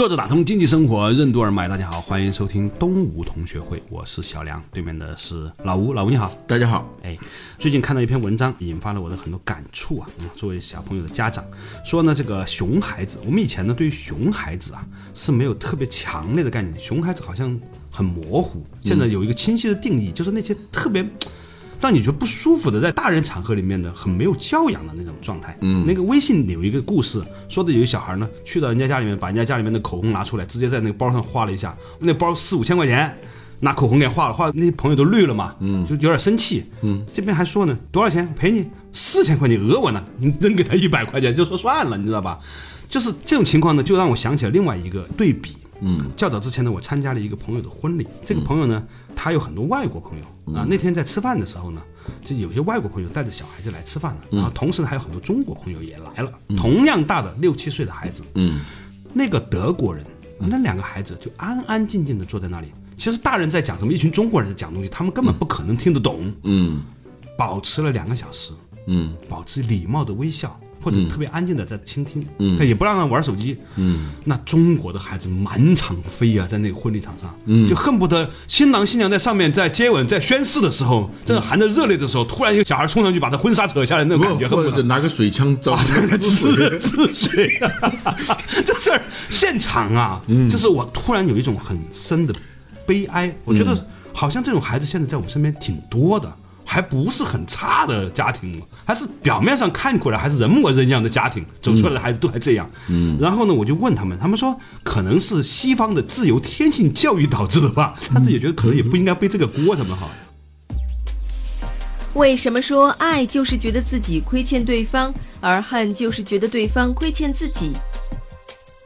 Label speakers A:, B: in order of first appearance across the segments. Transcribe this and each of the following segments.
A: 坐着打通经济生活任督二脉，大家好，欢迎收听东吴同学会，我是小梁，对面的是老吴，老吴你好，
B: 大家好。
A: 哎，最近看到一篇文章，引发了我的很多感触啊。嗯，作为小朋友的家长，说呢，这个熊孩子，我们以前呢对于熊孩子啊是没有特别强烈的概念，熊孩子好像很模糊。现在有一个清晰的定义，就是那些特别。让你觉得不舒服的，在大人场合里面的很没有教养的那种状态。嗯，那个微信有一个故事，说的有一个小孩呢，去到人家家里面，把人家家里面的口红拿出来，直接在那个包上画了一下。那包四五千块钱，拿口红给画了，画那些朋友都绿了嘛。嗯，就有点生气。嗯，这边还说呢，多少钱赔你四千块，钱讹我呢？你扔给他一百块钱就说算了，你知道吧？就是这种情况呢，就让我想起了另外一个对比。嗯，较早之前呢，我参加了一个朋友的婚礼。这个朋友呢，他有很多外国朋友啊。那天在吃饭的时候呢，就有些外国朋友带着小孩就来吃饭了，然后同时呢，还有很多中国朋友也来了，同样大的六七岁的孩子。嗯，那个德国人，那两个孩子就安安静静的坐在那里。其实大人在讲什么，一群中国人在讲东西，他们根本不可能听得懂。嗯，保持了两个小时。嗯，保持礼貌的微笑。或者特别安静的在倾听，嗯，他也不让他玩手机，嗯，那中国的孩子满场飞啊，在那个婚礼场上，嗯，就恨不得新郎新娘在上面在接吻在宣誓的时候，正含着热泪的时候，突然一个小孩冲上去把他婚纱扯下来，那种感觉，
B: 或者拿个水枪照
A: 滋滋水，这事儿现场啊，就是我突然有一种很深的悲哀，我觉得好像这种孩子现在在我们身边挺多的。还不是很差的家庭，还是表面上看过来还是人模人样的家庭，走出来的孩子都还这样。嗯，然后呢，我就问他们，他们说可能是西方的自由天性教育导致的吧，但是也觉得可能也不应该背这个锅，怎么好？
C: 为什么说爱就是觉得自己亏欠对方，而恨就是觉得对方亏欠自己？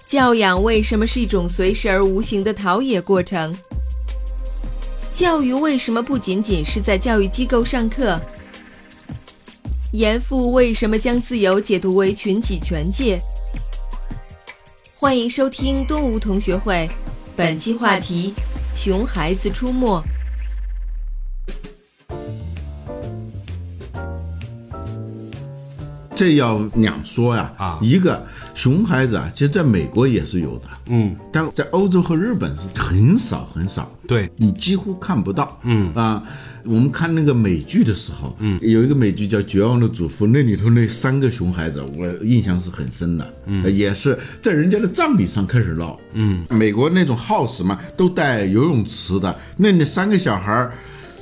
C: 教养为什么是一种随时而无形的陶冶过程？教育为什么不仅仅是在教育机构上课？严复为什么将自由解读为群体权界？欢迎收听东吴同学会，本期话题：熊孩子出没。
B: 这要两说呀，啊，一个熊孩子啊，其实在美国也是有的，嗯，但在欧洲和日本是很少很少，
A: 对。
B: 你几乎看不到，嗯。啊，我们看那个美剧的时候，嗯，有一个美剧叫《绝望的主妇》，那里头那三个熊孩子，我印象是很深的，嗯，也是在人家的葬礼上开始闹，嗯，美国那种 house 嘛，都带游泳池的，那那三个小孩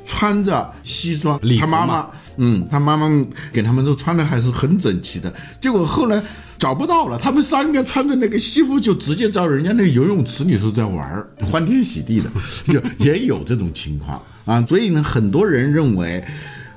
B: 穿着西装，他妈妈。嗯，他妈妈给他们都穿的还是很整齐的，结果后来找不到了，他们三个穿着那个西服就直接到人家那个游泳池里头在玩儿，欢天喜地的，就也有这种情况啊。所以呢，很多人认为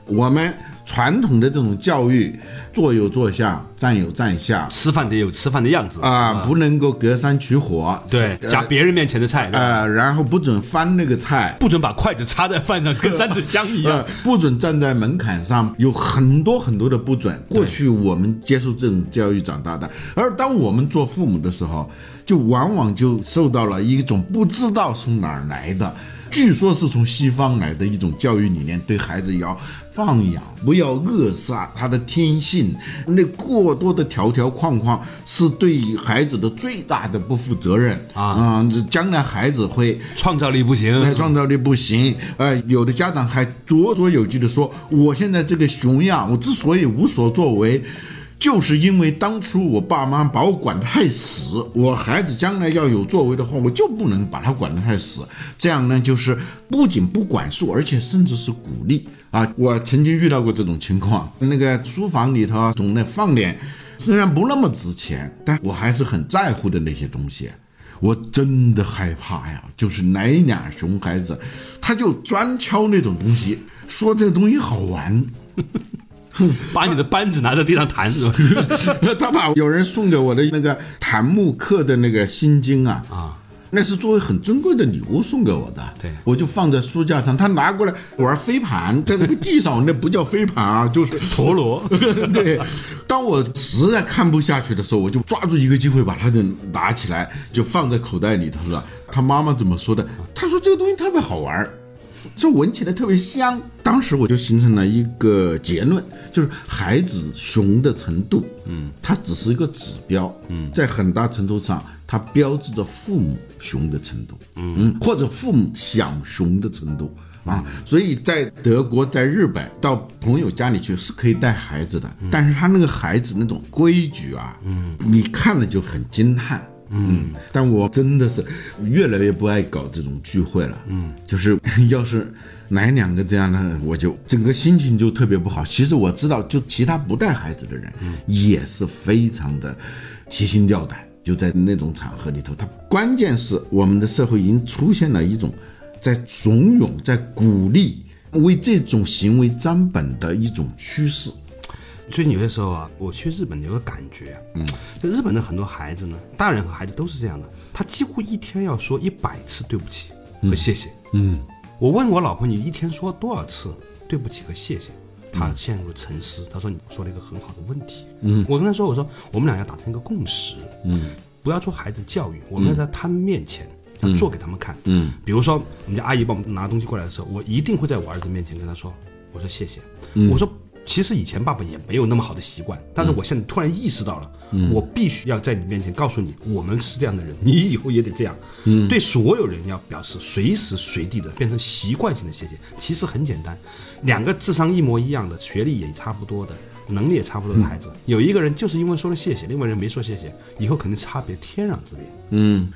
B: 我们。传统的这种教育，坐有坐相，站有站相，
A: 吃饭得有吃饭的样子。
B: 啊，不能够隔山取火，
A: 对，夹别人面前的菜
B: 啊，然后不准翻那个菜，
A: 不准把筷子插在饭上，跟三炷香一样，
B: 不准站在门槛上，有很多很多的不准。过去我们接受这种教育长大的，而当我们做父母的时候，就往往就受到了一种不知道从哪儿来的。据说是从西方来的一种教育理念，对孩子要放养，不要扼杀他的天性。那过多的条条框框是对孩子的最大的不负责任啊！啊，将来孩子会
A: 创造力不行，
B: 创造力不行。呃，有的家长还着着有句的说：“我现在这个熊样，我之所以无所作为。”就是因为当初我爸妈把我管得太死，我孩子将来要有作为的话，我就不能把他管得太死。这样呢，就是不仅不管束，而且甚至是鼓励啊！我曾经遇到过这种情况，那个书房里头总那放点，虽然不那么值钱，但我还是很在乎的那些东西，我真的害怕呀！就是来俩熊孩子，他就专挑那种东西，说这个东西好玩。
A: 把你的扳指拿在地上弹是吧？
B: 他把有人送给我的那个檀木刻的那个心经啊啊，那是作为很珍贵的礼物送给我的。
A: 对
B: 我就放在书架上，他拿过来玩飞盘，在那个地上，那不叫飞盘啊，就是
A: 陀螺。
B: 对，当我实在看不下去的时候，我就抓住一个机会把它就拿起来，就放在口袋里头了。他妈妈怎么说的？他说这个东西特别好玩儿。就闻起来特别香，当时我就形成了一个结论，就是孩子熊的程度，嗯，它只是一个指标，嗯，在很大程度上，它标志着父母熊的程度，嗯，或者父母想熊的程度啊。所以在德国、在日本，到朋友家里去是可以带孩子的，但是他那个孩子那种规矩啊，嗯，你看了就很惊叹。嗯，但我真的是越来越不爱搞这种聚会了。嗯，就是要是来两个这样的，我就整个心情就特别不好。其实我知道，就其他不带孩子的人，也是非常的提心吊胆。就在那种场合里头，他关键是我们的社会已经出现了一种在怂恿、在鼓励为这种行为张本的一种趋势。
A: 最近有些时候啊，我去日本有个感觉，嗯，就日本的很多孩子呢，大人和孩子都是这样的，他几乎一天要说一百次对不起和谢谢，嗯，我问我老婆，你一天说多少次对不起和谢谢？她陷入了沉思，她说你说了一个很好的问题，嗯，我跟她说，我说我们俩要达成一个共识，嗯，不要做孩子教育，我们要在他们面前要做给他们看，嗯，比如说我们家阿姨帮我们拿东西过来的时候，我一定会在我儿子面前跟他说，我说谢谢，我说。其实以前爸爸也没有那么好的习惯，但是我现在突然意识到了，我必须要在你面前告诉你，我们是这样的人，你以后也得这样。对所有人要表示随时随地的变成习惯性的谢谢。其实很简单，两个智商一模一样的、学历也差不多的、能力也差不多的孩子，有一个人就是因为说了谢谢，另外人没说谢谢，以后肯定差别天壤之别。
B: 嗯。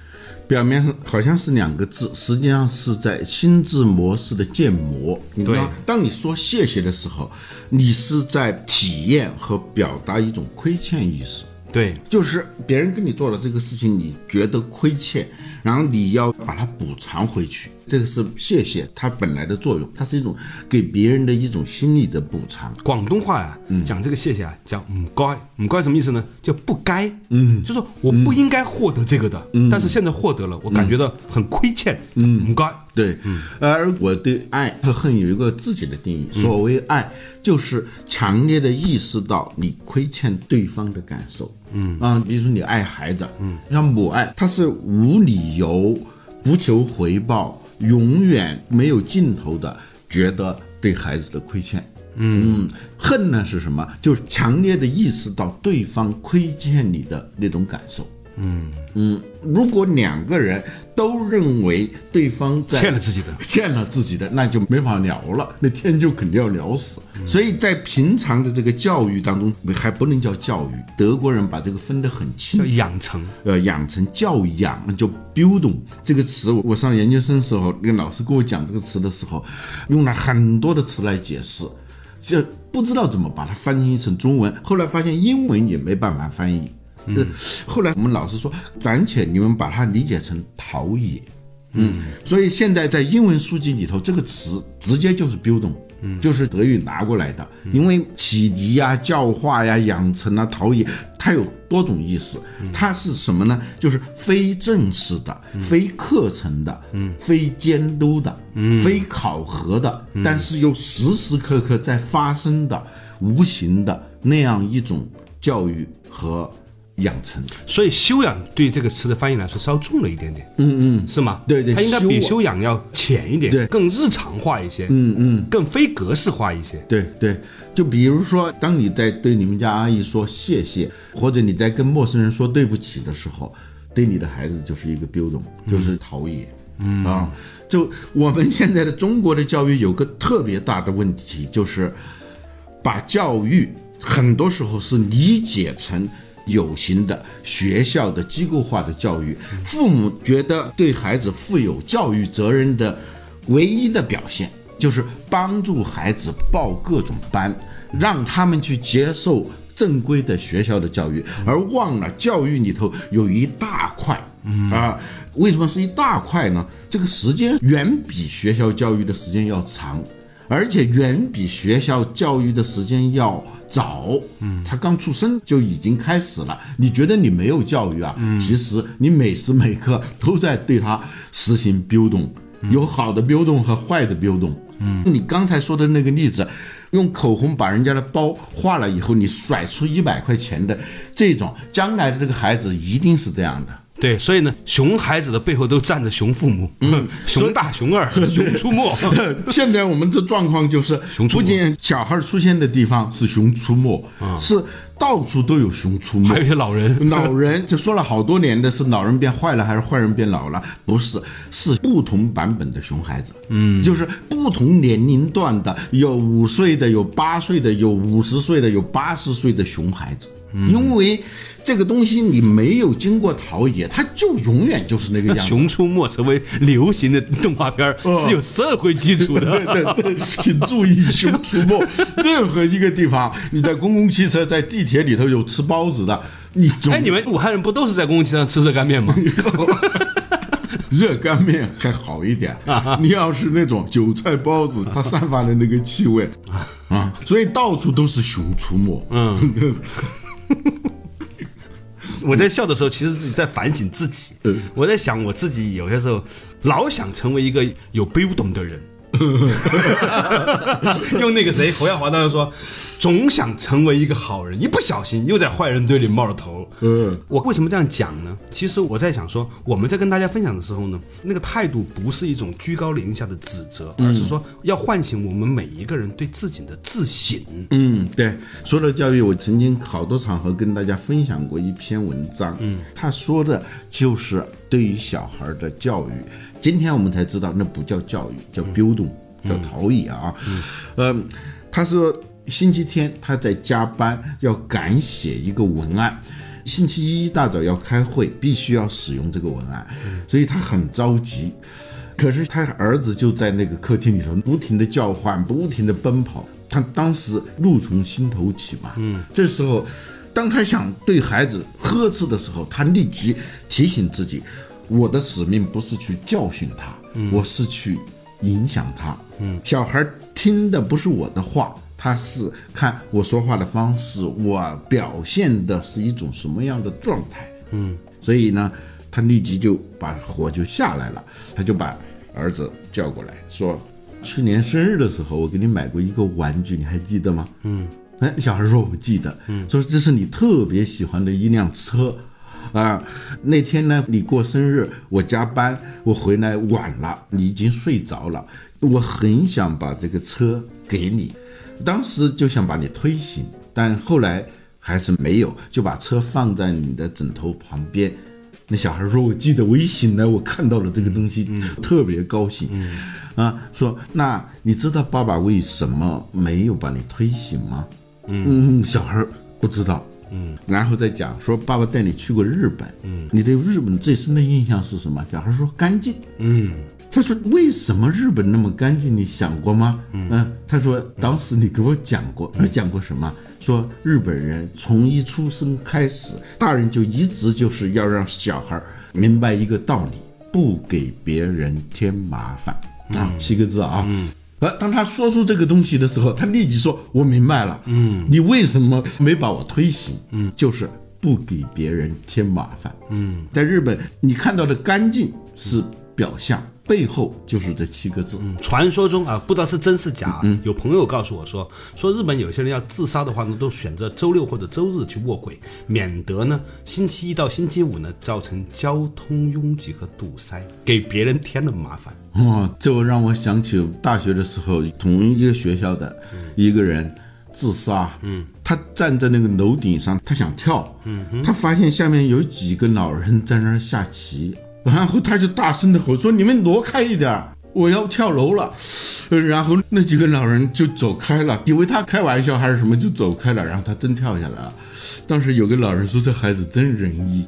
B: 表面上好像是两个字，实际上是在心智模式的建模。
A: 你对，
B: 当你说谢谢的时候，你是在体验和表达一种亏欠意识。
A: 对，
B: 就是别人跟你做了这个事情，你觉得亏欠，然后你要把它补偿回去。这个是谢谢它本来的作用，它是一种给别人的一种心理的补偿。
A: 广东话呀，讲这个谢谢啊，讲唔该，唔该什么意思呢？叫不该，嗯，就是我不应该获得这个的，但是现在获得了，我感觉到很亏欠，嗯，唔该。
B: 对，而我对爱和恨有一个自己的定义。所谓爱，就是强烈的意识到你亏欠对方的感受。嗯啊，比如说你爱孩子，嗯，像母爱，它是无理由、不求回报、永远没有尽头的，觉得对孩子的亏欠。嗯，恨呢是什么？就是强烈的意识到对方亏欠你的那种感受。嗯嗯，如果两个人都认为对方在
A: 欠了自己的，
B: 欠了自己的，那就没法聊了，那天就肯定要聊死。所以在平常的这个教育当中，还不能叫教育，德国人把这个分得很清，
A: 叫养成。
B: 呃，养成教养就 building 这个词，我上研究生时候，那个老师跟我讲这个词的时候，用了很多的词来解释，就不知道怎么把它翻译成中文。后来发现英文也没办法翻译。嗯，后来我们老师说，暂且你们把它理解成陶冶，嗯，所以现在在英文书籍里头，这个词直接就是 building，嗯，就是德语拿过来的，因为启迪呀、教化呀、养成啊、陶冶，它有多种意思，它是什么呢？就是非正式的、非课程的、嗯，非监督的、嗯，非考核的，但是又时时刻刻在发生的、无形的那样一种教育和。养成，
A: 所以修养对这个词的翻译来说稍重了一点点，
B: 嗯嗯，
A: 是吗？
B: 对对，
A: 它应该比修养要浅一点，
B: 对，
A: 更日常化一些，
B: 嗯嗯，
A: 更非格式化一些，
B: 对对。就比如说，当你在对你们家阿姨说谢谢，或者你在跟陌生人说对不起的时候，对你的孩子就是一个 build，就是陶冶，嗯啊。就我们现在的中国的教育有个特别大的问题，就是把教育很多时候是理解成。有形的学校的机构化的教育，父母觉得对孩子负有教育责任的唯一的表现，就是帮助孩子报各种班，让他们去接受正规的学校的教育，而忘了教育里头有一大块啊。为什么是一大块呢？这个时间远比学校教育的时间要长，而且远比学校教育的时间要早，嗯，他刚出生就已经开始了。你觉得你没有教育啊？嗯，其实你每时每刻都在对他实行 building，有好的 building 和坏的 building。嗯，你刚才说的那个例子，用口红把人家的包画了以后，你甩出一百块钱的这种，将来的这个孩子一定是这样的。
A: 对，所以呢，熊孩子的背后都站着熊父母，嗯，熊大、熊二、熊出没。
B: 现在我们这状况就是，不仅小孩出现的地方是熊出没，是到处都有熊出没，
A: 还有些老人。
B: 老人就说了好多年的是老人变坏了还是坏人变老了？不是，是不同版本的熊孩子。嗯，就是不同年龄段的，有五岁的，有八岁的，有五十岁的，有八十岁的熊孩子。因为这个东西你没有经过陶冶，它就永远就是那个样子。
A: 熊出没成为流行的动画片是有社会基础的。
B: 对对对，请注意，熊出没任何一个地方，你在公共汽车、在地铁里头有吃包子的，你
A: 哎，你们武汉人不都是在公共汽车上吃热干面吗？
B: 热干面还好一点，你要是那种韭菜包子，它散发的那个气味啊，所以到处都是熊出没。嗯。
A: 我在笑的时候，其实自己在反省自己。我在想，我自己有些时候老想成为一个有 build 的人。用那个谁侯耀华当时说，总想成为一个好人，一不小心又在坏人堆里冒了头。嗯，我为什么这样讲呢？其实我在想说，我们在跟大家分享的时候呢，那个态度不是一种居高临下的指责，而是说要唤醒我们每一个人对自己的自省。
B: 嗯，对。说到教育，我曾经好多场合跟大家分享过一篇文章。嗯，他说的就是对于小孩的教育。今天我们才知道，那不叫教育，叫 building，叫陶冶啊。嗯，他说星期天他在加班，要赶写一个文案，星期一一大早要开会，必须要使用这个文案，所以他很着急。可是他儿子就在那个客厅里头不停的叫唤，不停的奔跑，他当时怒从心头起嘛。嗯，这时候，当他想对孩子呵斥的时候，他立即提醒自己。我的使命不是去教训他，我是去影响他。嗯，小孩听的不是我的话，他是看我说话的方式，我表现的是一种什么样的状态。嗯，所以呢，他立即就把火就下来了，他就把儿子叫过来说：“去年生日的时候，我给你买过一个玩具，你还记得吗？”嗯，哎，小孩说：“我记得。”嗯，说这是你特别喜欢的一辆车。啊，那天呢，你过生日，我加班，我回来晚了，你已经睡着了。我很想把这个车给你，当时就想把你推醒，但后来还是没有，就把车放在你的枕头旁边。那小孩说：“我记得我一醒来，我看到了这个东西，特别高兴。”啊，说那你知道爸爸为什么没有把你推醒吗？嗯，小孩不知道。嗯，然后再讲说爸爸带你去过日本，嗯，你对日本最深的印象是什么？小孩说干净，嗯，他说为什么日本那么干净？你想过吗？嗯，他说当时你给我讲过，讲过什么？说日本人从一出生开始，大人就一直就是要让小孩明白一个道理，不给别人添麻烦啊，七个字啊。而当他说出这个东西的时候，他立即说：“我明白了，嗯，你为什么没把我推醒？嗯，就是不给别人添麻烦。嗯，在日本，你看到的干净是表象。”背后就是这七个字。
A: 传说中啊，不知道是真是假。嗯有朋友告诉我说，说日本有些人要自杀的话呢，都选择周六或者周日去卧轨，免得呢星期一到星期五呢造成交通拥挤和堵塞，给别人添了麻烦。
B: 哦，这让我想起大学的时候，同一个学校的一个人自杀。嗯，他站在那个楼顶上，他想跳。嗯，他发现下面有几个老人在那儿下棋。然后他就大声的吼说：“你们挪开一点，我要跳楼了。”然后那几个老人就走开了，以为他开玩笑还是什么，就走开了。然后他真跳下来了。当时有个老人说：“这孩子真仁义，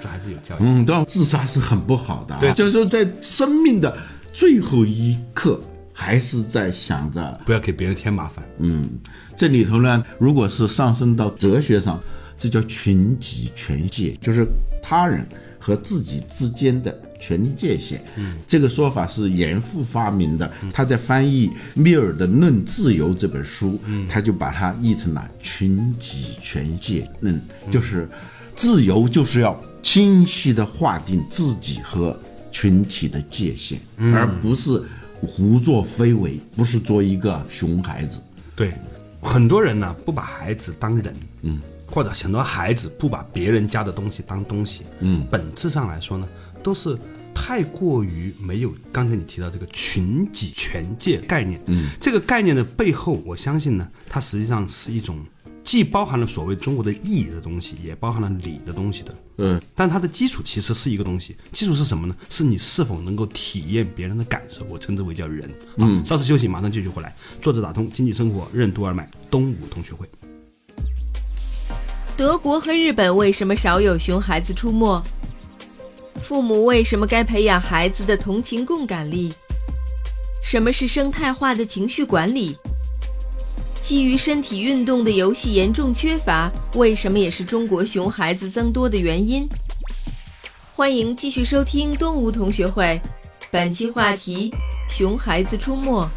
A: 这孩子有教育。”
B: 嗯，但自杀是很不好的。对，就是说在生命的最后一刻，还是在想着
A: 不要给别人添麻烦。
B: 嗯，这里头呢，如果是上升到哲学上，这叫群己权界，就是他人。和自己之间的权利界限。嗯，这个说法是严复发明的。他在翻译密尔的《论自由》这本书，他就把它译成了群体权界论，就是自由就是要清晰的划定自己和群体的界限，而不是胡作非为，不是做一个熊孩子。
A: 对，很多人呢不把孩子当人，嗯，或者很多孩子不把别人家的东西当东西，嗯，本质上来说呢，都是太过于没有刚才你提到这个群己权界概念，嗯，这个概念的背后，我相信呢，它实际上是一种既包含了所谓中国的义的东西，也包含了礼的东西的，
B: 嗯，
A: 但它的基础其实是一个东西，基础是什么呢？是你是否能够体验别人的感受，我称之为叫人。嗯，稍事休息，马上继续回来。作者打通经济生活任督二脉，东吴同学会。
C: 德国和日本为什么少有熊孩子出没？父母为什么该培养孩子的同情共感力？什么是生态化的情绪管理？基于身体运动的游戏严重缺乏，为什么也是中国熊孩子增多的原因？欢迎继续收听东吴同学会，本期话题：熊孩子出没。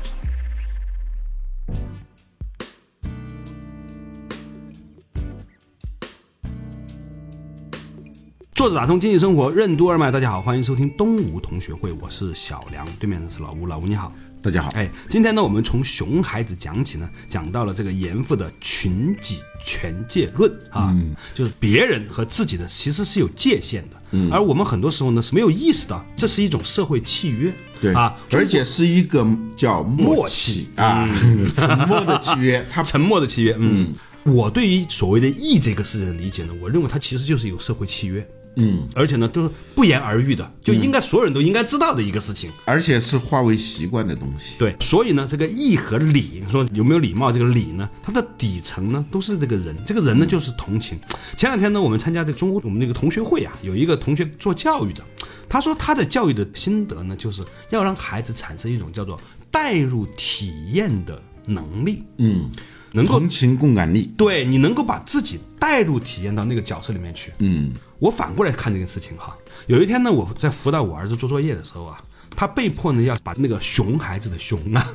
A: 作者打通经济生活任督二脉，大家好，欢迎收听东吴同学会，我是小梁，对面的是老吴，老吴你好。
B: 大家好，
A: 哎，今天呢，我们从熊孩子讲起呢，讲到了这个严复的群己权界论啊，就是别人和自己的其实是有界限的，嗯，而我们很多时候呢是没有意识到这是一种社会契约，
B: 对
A: 啊，
B: 而且是一个叫默契。啊，沉默的契约，它
A: 沉默的契约，嗯，我对于所谓的义这个事情的理解呢，我认为它其实就是有社会契约。
B: 嗯，
A: 而且呢，都是不言而喻的，就应该所有人都应该知道的一个事情，
B: 而且是化为习惯的东西。
A: 对，所以呢，这个义和礼，说有没有礼貌？这个礼呢，它的底层呢，都是这个人，这个人呢，就是同情。前两天呢，我们参加这中国我们那个同学会啊，有一个同学做教育的，他说他的教育的心得呢，就是要让孩子产生一种叫做代入体验的能力。
B: 嗯。
A: 能够
B: 同情共感力，
A: 对你能够把自己带入体验到那个角色里面去。
B: 嗯，
A: 我反过来看这件事情哈。有一天呢，我在辅导我儿子做作业的时候啊，他被迫呢要把那个熊孩子的熊啊，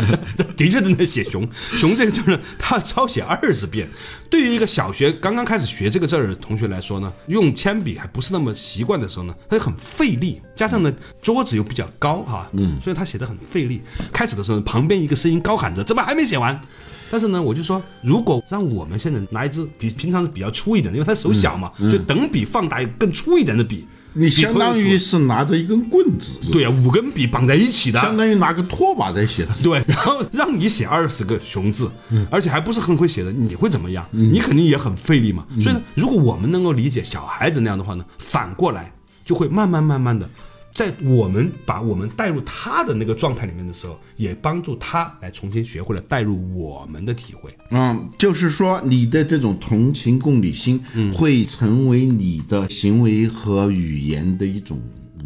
A: 的确正在写熊熊这个字呢，他要抄写二十遍。对于一个小学刚刚开始学这个字儿的同学来说呢，用铅笔还不是那么习惯的时候呢，他就很费力。加上呢，桌子又比较高哈，嗯，所以他写的很费力。开始的时候，旁边一个声音高喊着：“怎么还没写完？”但是呢，我就说，如果让我们现在拿一支比平常的比较粗一点的，因为他手小嘛，所以等比放大更粗一点的笔，
B: 你相当于是拿着一根棍子，
A: 对啊，五根笔绑在一起的，
B: 相当于拿个拖把在写字，
A: 对，然后让你写二十个熊字，而且还不是很会写的，你会怎么样？你肯定也很费力嘛。所以呢，如果我们能够理解小孩子那样的话呢，反过来就会慢慢慢慢的。在我们把我们带入他的那个状态里面的时候，也帮助他来重新学会了带入我们的体会。
B: 嗯，就是说你的这种同情共理心，会成为你的行为和语言的一种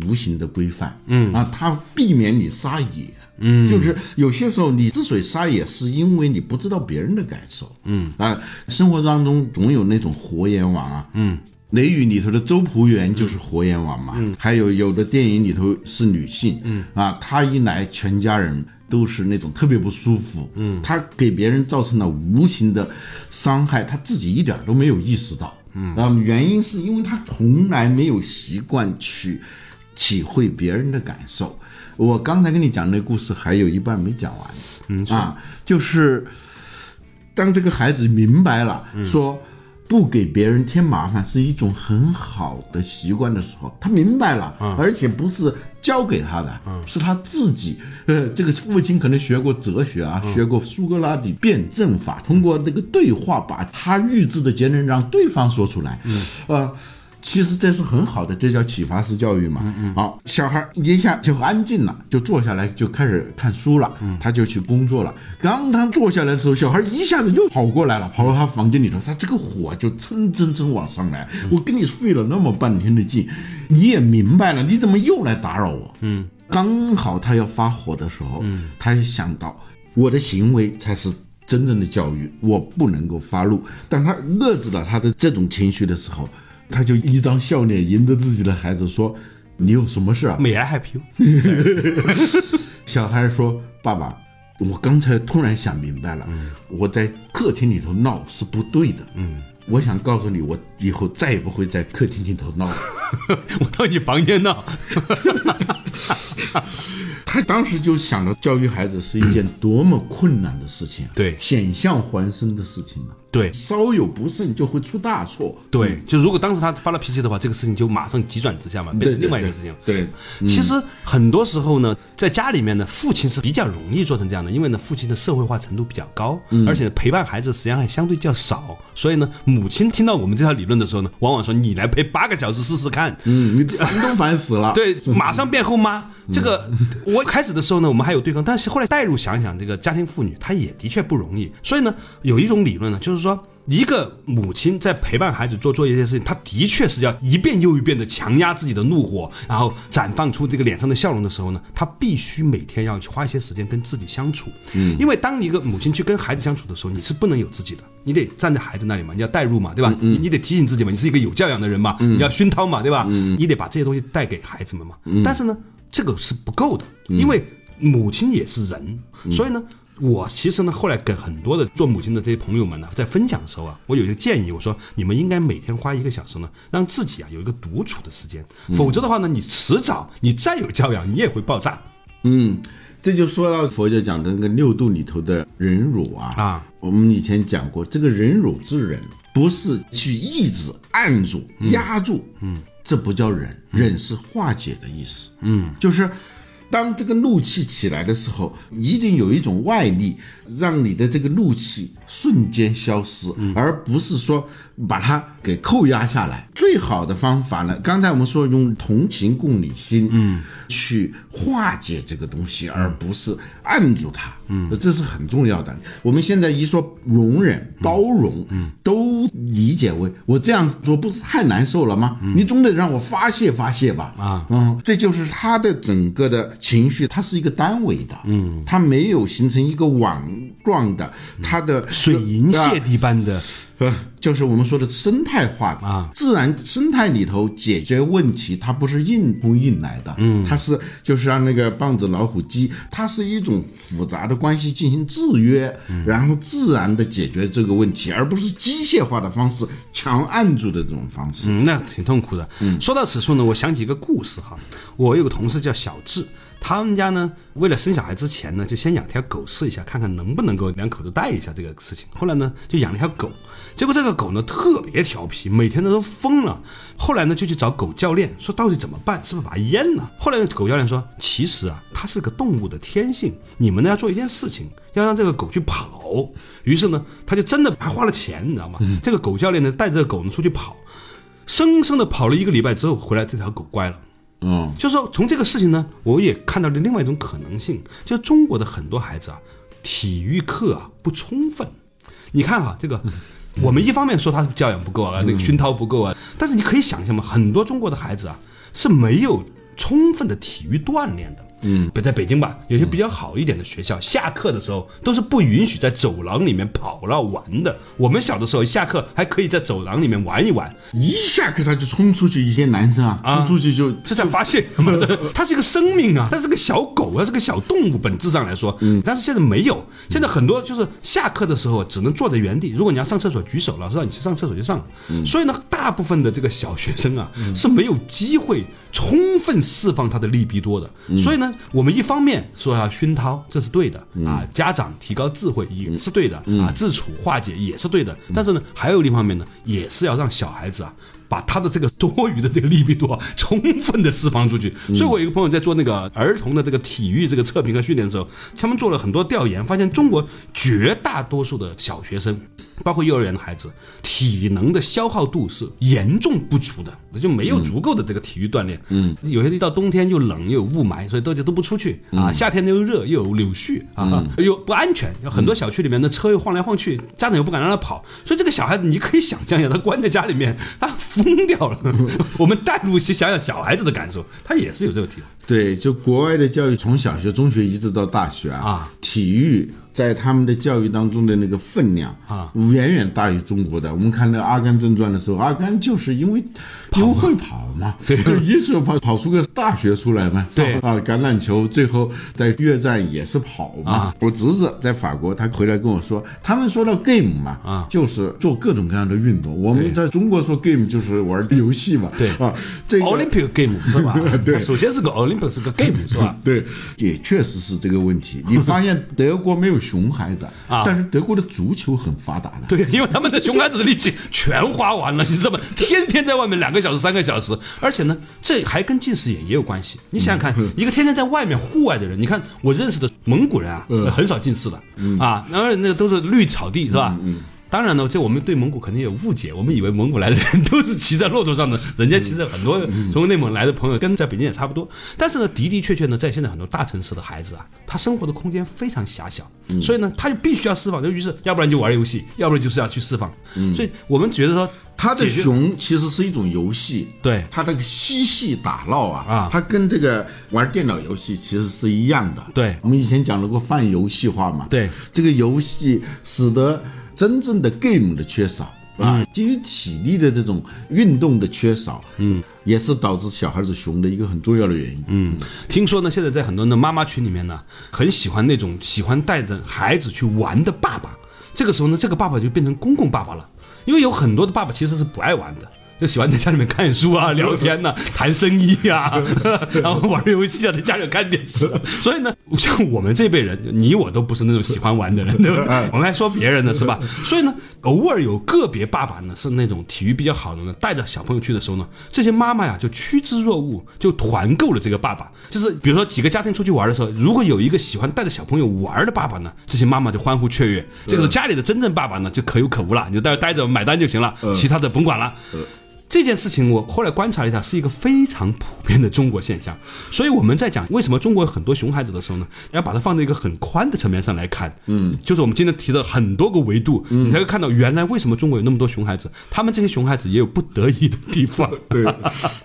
B: 无形的规范。嗯啊，它避免你撒野。嗯，就是有些时候你之所以撒野，是因为你不知道别人的感受。嗯啊，生活当中总有那种活阎王啊。嗯。《雷雨》里头的周朴园就是活阎王嘛，还有有的电影里头是女性，嗯。啊，她一来全家人都是那种特别不舒服，嗯，她给别人造成了无形的伤害，她自己一点都没有意识到，嗯。啊，原因是因为她从来没有习惯去体会别人的感受。我刚才跟你讲那故事还有一半没讲完，嗯啊，就是当这个孩子明白了，说。不给别人添麻烦是一种很好的习惯的时候，他明白了，而且不是教给他的，是他自己。呃，这个父亲可能学过哲学啊，学过苏格拉底辩证法，通过这个对话把他预知的结论让对方说出来，呃。其实这是很好的，这叫启发式教育嘛。嗯嗯好，小孩一下就安静了，就坐下来就开始看书了。他就去工作了。刚他坐下来的时候，小孩一下子又跑过来了，跑到他房间里头，他这个火就蹭蹭蹭往上来。我跟你费了那么半天的劲，你也明白了，你怎么又来打扰我？嗯，刚好他要发火的时候，嗯，他就想到我的行为才是真正的教育，我不能够发怒。当他遏制了他的这种情绪的时候。他就一张笑脸迎着自己的孩子说：“你有什么事啊
A: ？May I help you？
B: 小孩说：“爸爸，我刚才突然想明白了，我在客厅里头闹是不对的。嗯，我想告诉你，我以后再也不会在客厅里头闹了。
A: 我到你房间闹。
B: 他当时就想着教育孩子是一件多么困难的事情，啊
A: 对
B: 险象环生的事情啊。
A: 对
B: 稍有不慎就会出大错。
A: 对，就如果当时他发了脾气的话，这个事情就马上急转直下嘛，变成另外一个事情。
B: 对，
A: 其实很多时候呢，在家里面呢，父亲是比较容易做成这样的，因为呢，父亲的社会化程度比较高，而且呢陪伴孩子时间还相对较少，所以呢，母亲听到我们这套理论的时候呢，往往说你来陪八个小时试试看，
B: 嗯，你烦都烦死了。
A: 对，马上变后妈。这个我开始的时候呢，我们还有对抗，但是后来代入想想，这个家庭妇女她也的确不容易。所以呢，有一种理论呢，就是说，一个母亲在陪伴孩子做做一些事情，她的确是要一遍又一遍的强压自己的怒火，然后绽放出这个脸上的笑容的时候呢，她必须每天要花一些时间跟自己相处。嗯，因为当一个母亲去跟孩子相处的时候，你是不能有自己的，你得站在孩子那里嘛，你要代入嘛，对吧？你你得提醒自己嘛，你是一个有教养的人嘛，你要熏陶嘛，对吧？你得把这些东西带给孩子们嘛。但是呢。这个是不够的，因为母亲也是人，所以呢，我其实呢后来跟很多的做母亲的这些朋友们呢，在分享的时候啊，我有一个建议，我说你们应该每天花一个小时呢，让自己啊有一个独处的时间，否则的话呢，你迟早你再有教养，你也会爆炸。
B: 嗯，这就说到佛教讲的那个六度里头的忍辱啊
A: 啊。
B: 我们以前讲过，这个忍辱之忍，不是去抑制、按住、压住，嗯，这不叫忍，忍是化解的意思，嗯，就是。当这个怒气起来的时候，一定有一种外力让你的这个怒气瞬间消失，而不是说把它给扣押下来。最好的方法呢，刚才我们说用同情共理心，嗯，去化解这个东西，而不是按住它，嗯，这是很重要的。我们现在一说容忍、包容，嗯，都理解为我这样做不是太难受了吗？你总得让我发泄发泄吧，
A: 啊，
B: 嗯，这就是他的整个的情绪，它是一个单维的，嗯，它没有形成一个网状的，它的
A: 水银泻地般的。
B: 呃，就是我们说的生态化的
A: 啊，
B: 自然生态里头解决问题，它不是硬碰硬来的，嗯，它是就是像那个棒子老虎鸡，它是一种复杂的关系进行制约，然后自然的解决这个问题，而不是机械化的方式强按住的这种方式。
A: 嗯，那挺痛苦的。嗯，说到此处呢，我想起一个故事哈。我有个同事叫小智，他们家呢为了生小孩之前呢，就先养条狗试一下，看看能不能够两口子带一下这个事情。后来呢，就养了条狗，结果这个狗呢特别调皮，每天都都疯了。后来呢，就去找狗教练说到底怎么办，是不是把它阉了？后来呢，狗教练说，其实啊，它是个动物的天性，你们呢要做一件事情，要让这个狗去跑。于是呢，他就真的还花了钱，你知道吗？这个狗教练呢带着这个狗呢出去跑。生生的跑了一个礼拜之后回来，这条狗乖了。
B: 嗯，
A: 就是说从这个事情呢，我也看到了另外一种可能性，就是中国的很多孩子啊，体育课啊不充分。你看哈、这个我们一方面说他教养不够啊，那个熏陶不够啊，但是你可以想象嘛，很多中国的孩子啊是没有充分的体育锻炼的。嗯，北在北京吧，有些比较好一点的学校，下课的时候都是不允许在走廊里面跑了玩的。我们小的时候下课还可以在走廊里面玩一玩，
B: 一下课他就冲出去，一些男生啊，冲出去就
A: 这才发现，他是一个生命啊，他是个小狗，它是个小动物，本质上来说，嗯，但是现在没有，现在很多就是下课的时候只能坐在原地，如果你要上厕所举手，老师让你去上厕所就上，所以呢，大部分的这个小学生啊是没有机会充分释放他的利比多的，所以呢，我们一方面说要熏陶，这是对的啊，家长提高智慧也是对的啊，自处化解也是对的，但是呢，还有另一方面呢，也是要让小孩子啊。把他的这个多余的这个利比多充分的释放出去。所以我有一个朋友在做那个儿童的这个体育这个测评和训练的时候，他们做了很多调研，发现中国绝大多数的小学生，包括幼儿园的孩子，体能的消耗度是严重不足的，就没有足够的这个体育锻炼。嗯，有些一到冬天又冷又有雾霾，所以大家都不出去啊。夏天又热又有柳絮啊，又不安全。有很多小区里面的车又晃来晃去，家长又不敢让他跑，所以这个小孩子你可以想象一下，他关在家里面，他疯掉了。我们带入去想想小孩子的感受，他也是有这个体会。
B: 对，就国外的教育，从小学、中学一直到大学啊，
A: 啊
B: 体育在他们的教育当中的那个分量
A: 啊，
B: 远远大于中国的。我们看那《阿甘正传》的时候，阿甘就是因为因为会跑嘛，就一直跑跑出个大学出来嘛。
A: 对
B: 啊，橄榄球最后在越战也是跑嘛。
A: 啊
B: 我侄子在法国，他回来跟我说，他们说到 game 嘛，
A: 啊
B: 就是做各种各样的运动。我们在中国说 game 就是玩游戏嘛。
A: 对
B: 啊，这个
A: Olympic game 是吧？
B: 对
A: 首先是个 Olympic 是个 game 是吧？
B: 对，也确实是这个问题。你发现德国没有熊孩子，
A: 啊
B: 但是德国的足球很发达的。
A: 对，因为他们的熊孩子的力气全花完了，你知道吗？天天在外面两个小时、三个小时，而且呢，这还跟近视眼也有关系。你想想看，一个天天在外面户外的人，你看我认识的蒙古人啊，很少近视的啊，然后那个都是绿草地是吧？当然呢，这我们对蒙古肯定有误解，我们以为蒙古来的人都是骑在骆驼上的，人家其实很多从内蒙来的朋友跟在北京也差不多。但是呢，的的确确呢，在现在很多大城市的孩子啊，他生活的空间非常狭小，所以呢，他就必须要释放，就于是要不然就玩游戏，要不然就是要去释放。所以我们觉得说，
B: 他的熊其实是一种游戏，
A: 对。
B: 他这个嬉戏打闹啊，
A: 啊。
B: 他跟这个玩电脑游戏其实是一样的。
A: 对。
B: 我们以前讲了过泛游戏化嘛，
A: 对，
B: 这个游戏使得真正的 game 的缺少。啊，基于体力的这种运动的缺少，嗯，也是导致小孩子熊的一个很重要的原因。嗯，
A: 听说呢，现在在很多的妈妈群里面呢，很喜欢那种喜欢带着孩子去玩的爸爸。这个时候呢，这个爸爸就变成公公爸爸了，因为有很多的爸爸其实是不爱玩的。就喜欢在家里面看书啊、聊天呐、谈生意啊，然后玩游戏啊，在家里看电视。所以呢，像我们这辈人，你我都不是那种喜欢玩的人，对不对？我们还说别人呢，是吧？所以呢，偶尔有个别爸爸呢是那种体育比较好的呢，带着小朋友去的时候呢，这些妈妈呀就趋之若鹜，就团购了这个爸爸。就是比如说几个家庭出去玩的时候，如果有一个喜欢带着小朋友玩的爸爸呢，这些妈妈就欢呼雀跃。这个时候家里的真正爸爸呢就可有可无了，你就在这待着买单就行了，其他的甭管了。这件事情我后来观察了一下，是一个非常普遍的中国现象。所以我们在讲为什么中国有很多熊孩子的时候呢，要把它放在一个很宽的层面上来看。嗯，就是我们今天提的很多个维度，你才会看到原来为什么中国有那么多熊孩子，他们这些熊孩子也有不得已的地方。
B: 对，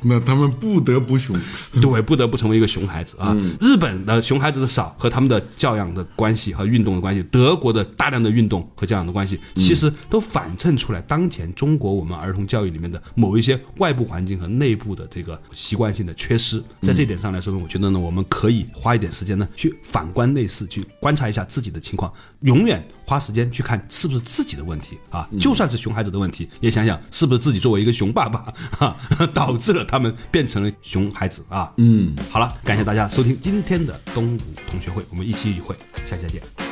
B: 那他们不得不熊。
A: 对，不得不成为一个熊孩子啊。日本的熊孩子的少和他们的教养的关系和运动的关系，德国的大量的运动和教养的关系，其实都反衬出来当前中国我们儿童教育里面的某一些外部环境和内部的这个习惯性的缺失。在这点上来说呢，我觉得呢，我们可以花一点时间呢，去反观内视，去观察一下自己的情况，永远花时间去看是不是自己的问题啊。就算是熊孩子的问题，也想想是不是自己作为一个熊爸爸哈、导致了他们变成了熊孩子啊。嗯，好了，感谢大家收听今天的东吴同学会，我们一期一会，下期再见。